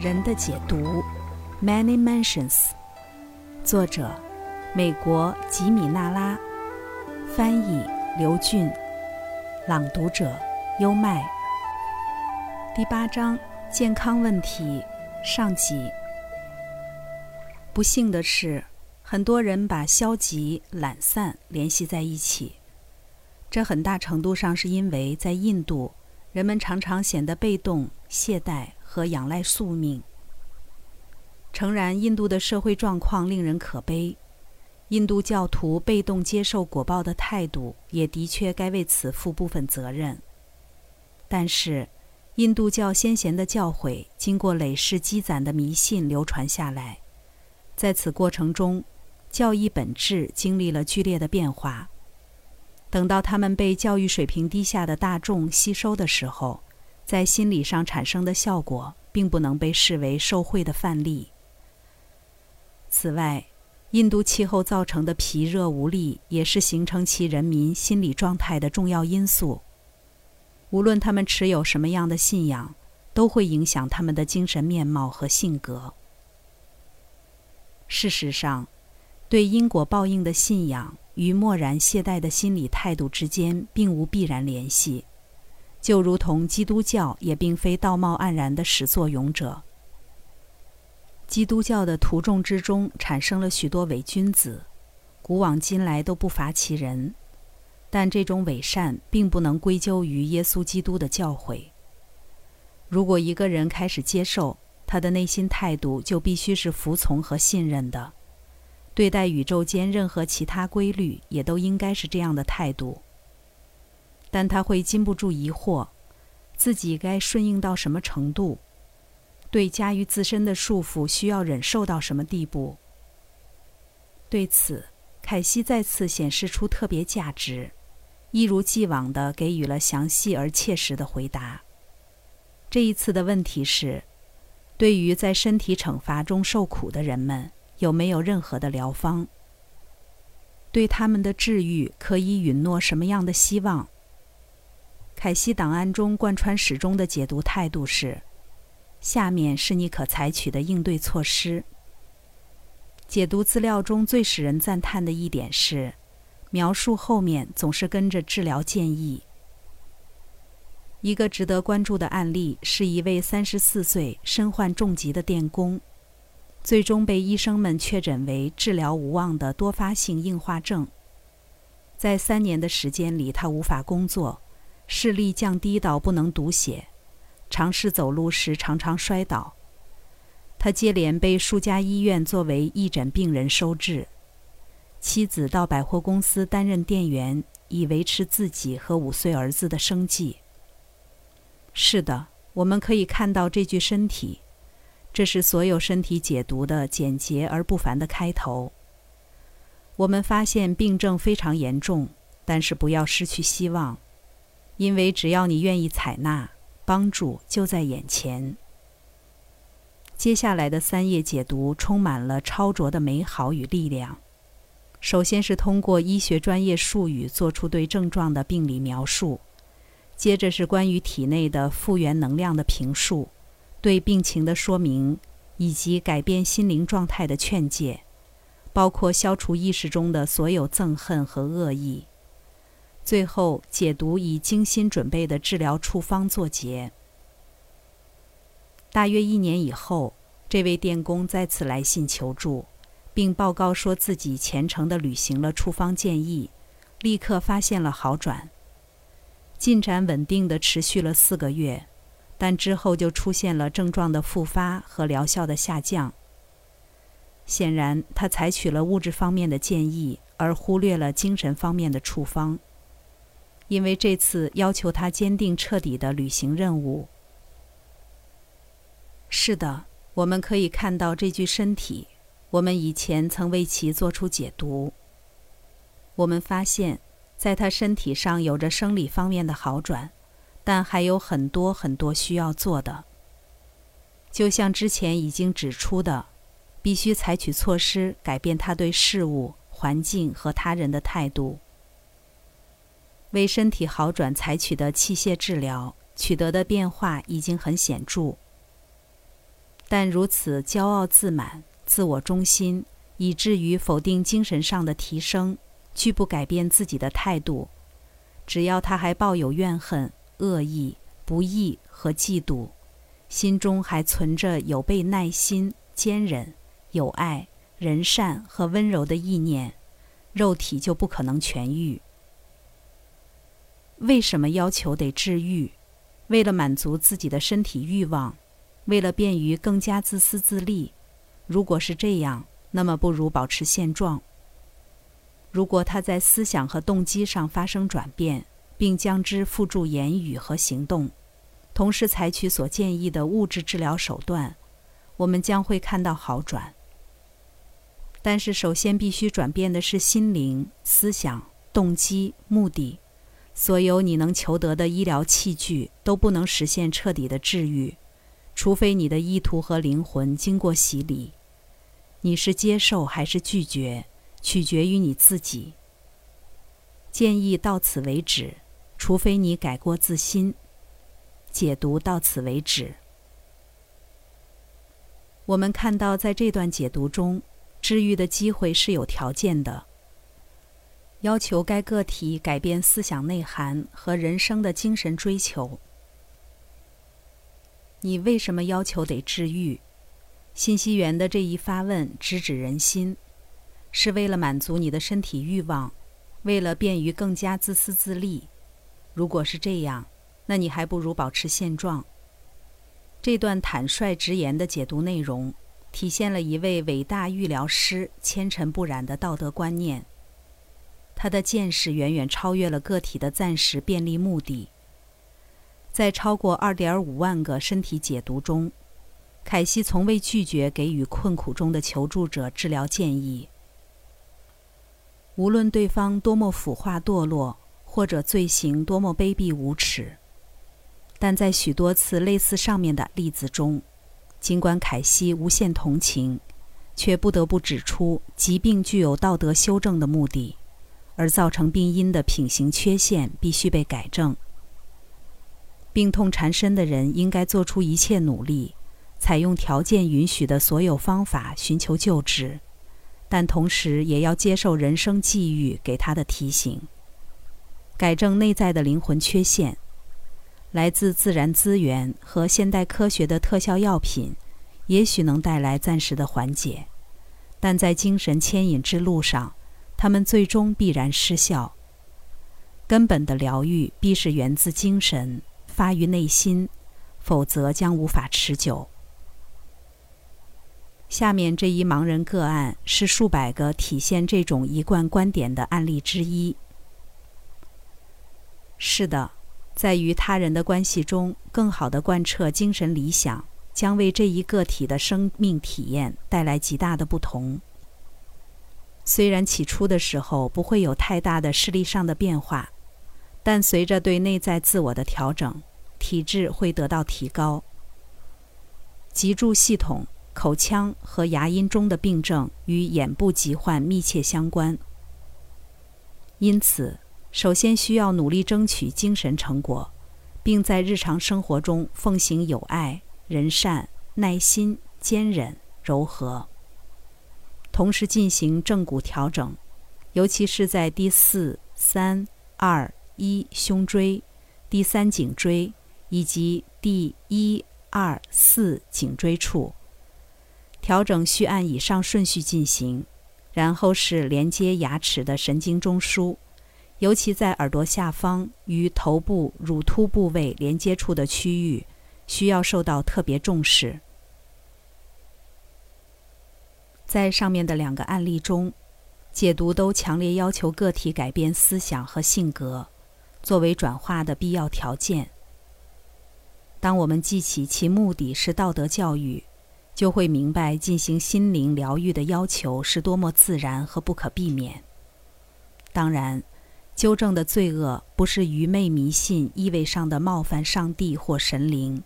人的解读，Many Mansions，作者，美国吉米纳拉，翻译刘俊，朗读者优麦。第八章健康问题上集。不幸的是，很多人把消极、懒散联系在一起，这很大程度上是因为在印度。人们常常显得被动、懈怠和仰赖宿命。诚然，印度的社会状况令人可悲，印度教徒被动接受果报的态度也的确该为此负部分责任。但是，印度教先贤的教诲经过累世积攒的迷信流传下来，在此过程中，教义本质经历了剧烈的变化。等到他们被教育水平低下的大众吸收的时候，在心理上产生的效果，并不能被视为受贿的范例。此外，印度气候造成的疲热无力，也是形成其人民心理状态的重要因素。无论他们持有什么样的信仰，都会影响他们的精神面貌和性格。事实上，对因果报应的信仰。与漠然懈怠的心理态度之间并无必然联系，就如同基督教也并非道貌岸然的始作俑者。基督教的徒众之中产生了许多伪君子，古往今来都不乏其人，但这种伪善并不能归咎于耶稣基督的教诲。如果一个人开始接受，他的内心态度就必须是服从和信任的。对待宇宙间任何其他规律，也都应该是这样的态度。但他会禁不住疑惑，自己该顺应到什么程度？对加于自身的束缚，需要忍受到什么地步？对此，凯西再次显示出特别价值，一如既往地给予了详细而切实的回答。这一次的问题是：对于在身体惩罚中受苦的人们。有没有任何的疗方？对他们的治愈可以允诺什么样的希望？凯西档案中贯穿始终的解读态度是：下面是你可采取的应对措施。解读资料中最使人赞叹的一点是，描述后面总是跟着治疗建议。一个值得关注的案例是一位三十四岁、身患重疾的电工。最终被医生们确诊为治疗无望的多发性硬化症。在三年的时间里，他无法工作，视力降低到不能读写，尝试走路时常常摔倒。他接连被数家医院作为义诊病人收治。妻子到百货公司担任店员，以维持自己和五岁儿子的生计。是的，我们可以看到这具身体。这是所有身体解读的简洁而不凡的开头。我们发现病症非常严重，但是不要失去希望，因为只要你愿意采纳，帮助就在眼前。接下来的三页解读充满了超卓的美好与力量。首先是通过医学专业术语做出对症状的病理描述，接着是关于体内的复原能量的评述。对病情的说明，以及改变心灵状态的劝诫，包括消除意识中的所有憎恨和恶意。最后，解读以精心准备的治疗处方作结。大约一年以后，这位电工再次来信求助，并报告说自己虔诚地履行了处方建议，立刻发现了好转，进展稳定地持续了四个月。但之后就出现了症状的复发和疗效的下降。显然，他采取了物质方面的建议，而忽略了精神方面的处方，因为这次要求他坚定彻底的履行任务。是的，我们可以看到这具身体，我们以前曾为其做出解读。我们发现，在他身体上有着生理方面的好转。但还有很多很多需要做的。就像之前已经指出的，必须采取措施改变他对事物、环境和他人的态度。为身体好转采取的器械治疗取得的变化已经很显著。但如此骄傲自满、自我中心，以至于否定精神上的提升，拒不改变自己的态度。只要他还抱有怨恨、恶意、不义和嫉妒，心中还存着有被耐心、坚忍、有爱、仁善和温柔的意念，肉体就不可能痊愈。为什么要求得治愈？为了满足自己的身体欲望，为了便于更加自私自利。如果是这样，那么不如保持现状。如果他在思想和动机上发生转变，并将之付诸言语和行动，同时采取所建议的物质治疗手段，我们将会看到好转。但是，首先必须转变的是心灵、思想、动机、目的。所有你能求得的医疗器具都不能实现彻底的治愈，除非你的意图和灵魂经过洗礼。你是接受还是拒绝？取决于你自己。建议到此为止，除非你改过自新。解读到此为止。我们看到，在这段解读中，治愈的机会是有条件的，要求该个体改变思想内涵和人生的精神追求。你为什么要求得治愈？信息源的这一发问直指人心。是为了满足你的身体欲望，为了便于更加自私自利。如果是这样，那你还不如保持现状。这段坦率直言的解读内容，体现了一位伟大预疗师纤尘不染的道德观念。他的见识远远超越了个体的暂时便利目的。在超过二点五万个身体解读中，凯西从未拒绝给予困苦中的求助者治疗建议。无论对方多么腐化堕落，或者罪行多么卑鄙无耻，但在许多次类似上面的例子中，尽管凯西无限同情，却不得不指出疾病具有道德修正的目的，而造成病因的品行缺陷必须被改正。病痛缠身的人应该做出一切努力，采用条件允许的所有方法寻求救治。但同时也要接受人生际遇给他的提醒，改正内在的灵魂缺陷。来自自然资源和现代科学的特效药品，也许能带来暂时的缓解，但在精神牵引之路上，他们最终必然失效。根本的疗愈必是源自精神，发于内心，否则将无法持久。下面这一盲人个案是数百个体现这种一贯观点的案例之一。是的，在与他人的关系中，更好的贯彻精神理想，将为这一个体的生命体验带来极大的不同。虽然起初的时候不会有太大的视力上的变化，但随着对内在自我的调整，体质会得到提高。脊柱系统。口腔和牙龈中的病症与眼部疾患密切相关，因此，首先需要努力争取精神成果，并在日常生活中奉行友爱、仁善、耐心、坚忍、柔和，同时进行正骨调整，尤其是在第四、三、二、一胸椎、第三颈椎以及第一、二、四颈椎处。调整需按以上顺序进行，然后是连接牙齿的神经中枢，尤其在耳朵下方与头部乳突部位连接处的区域，需要受到特别重视。在上面的两个案例中，解读都强烈要求个体改变思想和性格，作为转化的必要条件。当我们记起其目的是道德教育。就会明白进行心灵疗愈的要求是多么自然和不可避免。当然，纠正的罪恶不是愚昧迷信意味上的冒犯上帝或神灵，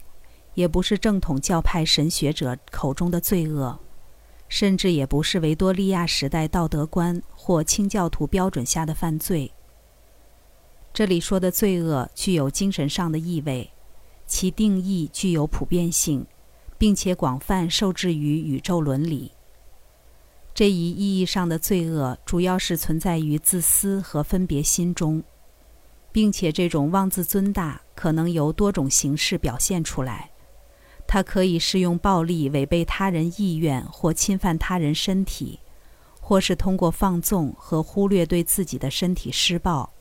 也不是正统教派神学者口中的罪恶，甚至也不是维多利亚时代道德观或清教徒标准下的犯罪。这里说的罪恶具有精神上的意味，其定义具有普遍性。并且广泛受制于宇宙伦理。这一意义上的罪恶，主要是存在于自私和分别心中，并且这种妄自尊大可能由多种形式表现出来。它可以是用暴力违背他人意愿或侵犯他人身体，或是通过放纵和忽略对自己的身体施暴，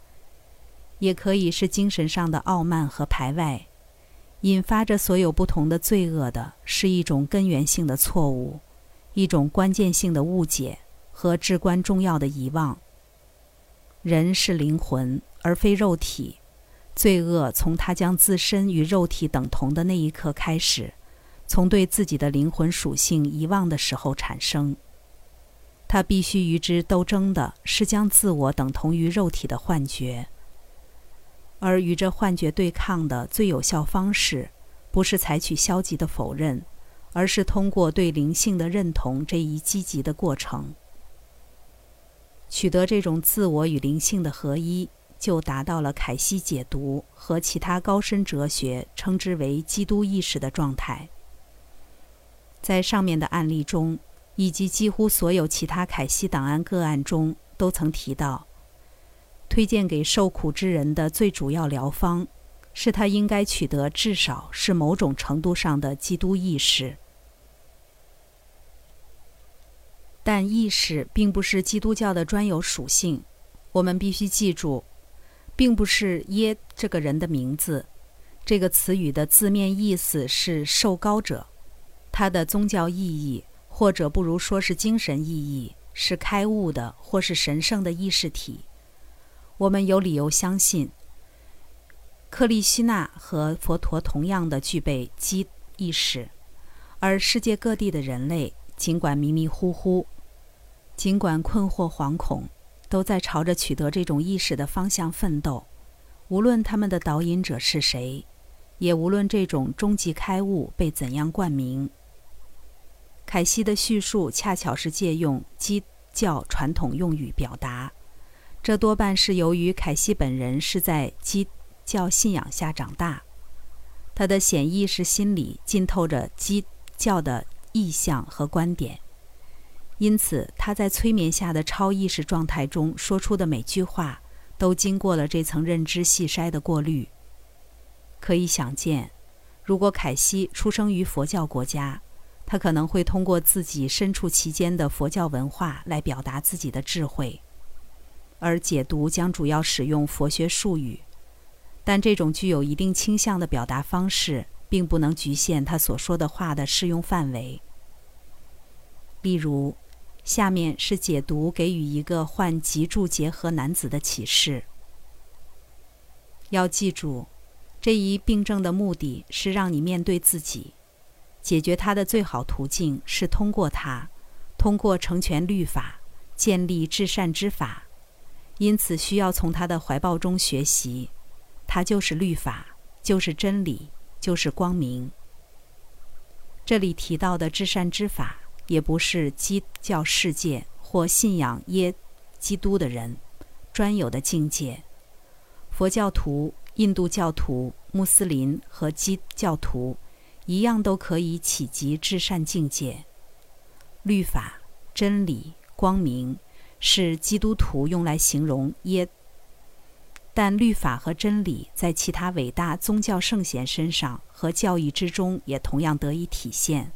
也可以是精神上的傲慢和排外。引发着所有不同的罪恶的是一种根源性的错误。一种关键性的误解和至关重要的遗忘。人是灵魂而非肉体，罪恶从他将自身与肉体等同的那一刻开始，从对自己的灵魂属性遗忘的时候产生。他必须与之斗争的是将自我等同于肉体的幻觉，而与这幻觉对抗的最有效方式，不是采取消极的否认。而是通过对灵性的认同这一积极的过程，取得这种自我与灵性的合一，就达到了凯西解读和其他高深哲学称之为基督意识的状态。在上面的案例中，以及几乎所有其他凯西档案个案中，都曾提到，推荐给受苦之人的最主要疗方，是他应该取得至少是某种程度上的基督意识。但意识并不是基督教的专有属性，我们必须记住，并不是耶这个人的名字。这个词语的字面意思是受高者，它的宗教意义，或者不如说是精神意义，是开悟的或是神圣的意识体。我们有理由相信，克利希纳和佛陀同样的具备基意识，而世界各地的人类。尽管迷迷糊糊，尽管困惑惶恐，都在朝着取得这种意识的方向奋斗。无论他们的导引者是谁，也无论这种终极开悟被怎样冠名。凯西的叙述恰巧是借用基督教传统用语表达，这多半是由于凯西本人是在基督教信仰下长大，他的显意识心理浸透着基督教的。意象和观点，因此他在催眠下的超意识状态中说出的每句话，都经过了这层认知细筛的过滤。可以想见，如果凯西出生于佛教国家，他可能会通过自己身处其间的佛教文化来表达自己的智慧，而解读将主要使用佛学术语，但这种具有一定倾向的表达方式。并不能局限他所说的话的适用范围。例如，下面是解读给予一个患脊柱结核男子的启示。要记住，这一病症的目的是让你面对自己，解决它的最好途径是通过它，通过成全律法，建立至善之法。因此，需要从他的怀抱中学习，它就是律法，就是真理。就是光明。这里提到的至善之法，也不是基督教世界或信仰耶基督的人专有的境界。佛教徒、印度教徒、穆斯林和基督教徒一样，都可以企及至善境界。律法、真理、光明，是基督徒用来形容耶。但律法和真理在其他伟大宗教圣贤身上和教义之中也同样得以体现，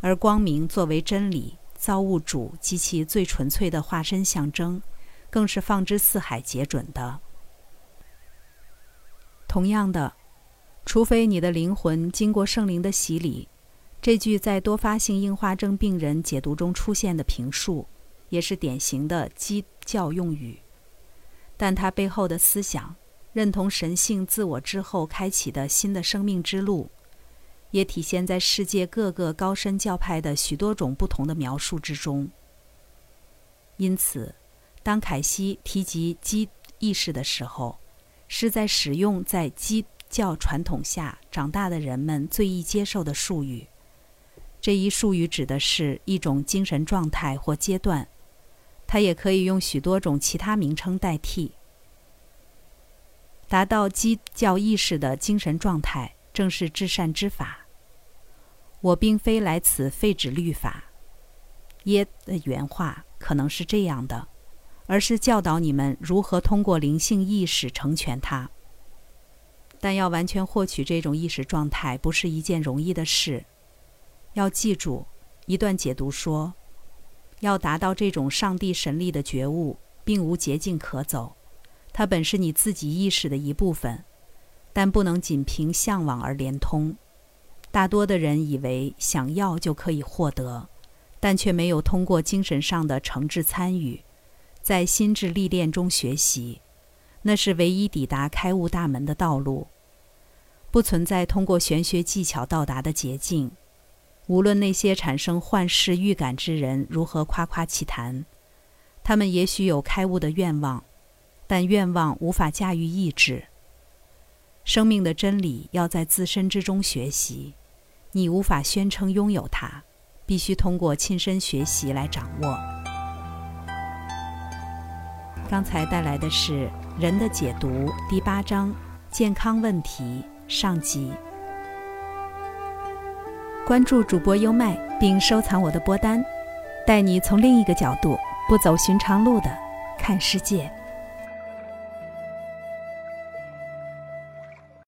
而光明作为真理、造物主及其最纯粹的化身象征，更是放之四海皆准的。同样的，除非你的灵魂经过圣灵的洗礼，这句在多发性硬化症病人解读中出现的评述，也是典型的基教用语。但它背后的思想，认同神性自我之后开启的新的生命之路，也体现在世界各个高深教派的许多种不同的描述之中。因此，当凯西提及基意识的时候，是在使用在基教传统下长大的人们最易接受的术语。这一术语指的是一种精神状态或阶段。它也可以用许多种其他名称代替。达到基教意识的精神状态，正是至善之法。我并非来此废止律法。耶的原话可能是这样的，而是教导你们如何通过灵性意识成全它。但要完全获取这种意识状态，不是一件容易的事。要记住，一段解读说，要达到这种上帝神力的觉悟，并无捷径可走。它本是你自己意识的一部分，但不能仅凭向往而连通。大多的人以为想要就可以获得，但却没有通过精神上的诚挚参与，在心智历练中学习。那是唯一抵达开悟大门的道路，不存在通过玄学技巧到达的捷径。无论那些产生幻视预感之人如何夸夸其谈，他们也许有开悟的愿望，但愿望无法驾驭意志。生命的真理要在自身之中学习，你无法宣称拥有它，必须通过亲身学习来掌握。刚才带来的是。人的解读第八章健康问题上集。关注主播优麦，并收藏我的播单，带你从另一个角度、不走寻常路的看世界。